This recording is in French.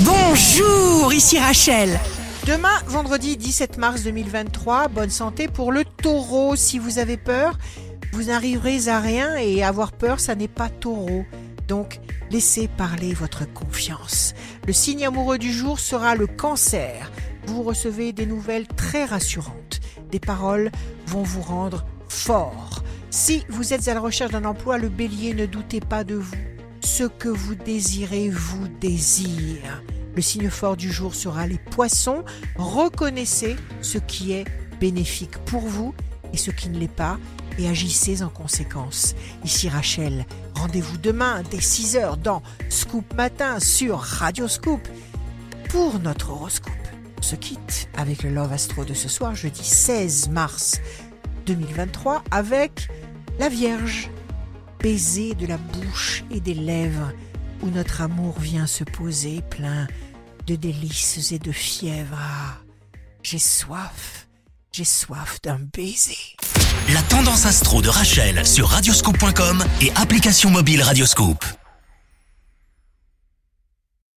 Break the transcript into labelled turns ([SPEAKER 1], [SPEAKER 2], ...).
[SPEAKER 1] Bonjour, ici Rachel.
[SPEAKER 2] Demain, vendredi 17 mars 2023, bonne santé pour le taureau. Si vous avez peur, vous n'arriverez à rien et avoir peur, ça n'est pas taureau. Donc, laissez parler votre confiance. Le signe amoureux du jour sera le cancer. Vous recevez des nouvelles très rassurantes. Des paroles vont vous rendre fort. Si vous êtes à la recherche d'un emploi, le bélier, ne doutez pas de vous. Ce que vous désirez vous désire. Le signe fort du jour sera les poissons. Reconnaissez ce qui est bénéfique pour vous et ce qui ne l'est pas et agissez en conséquence. Ici Rachel, rendez-vous demain dès 6h dans Scoop Matin sur Radio Scoop pour notre horoscope. On se quitte avec le Love Astro de ce soir, jeudi 16 mars 2023, avec la Vierge, baiser de la bouche et des lèvres où notre amour vient se poser plein de délices et de fièvre. Ah, j'ai soif, j'ai soif d'un baiser.
[SPEAKER 1] La tendance astro de Rachel sur radioscope.com et application mobile Radioscope.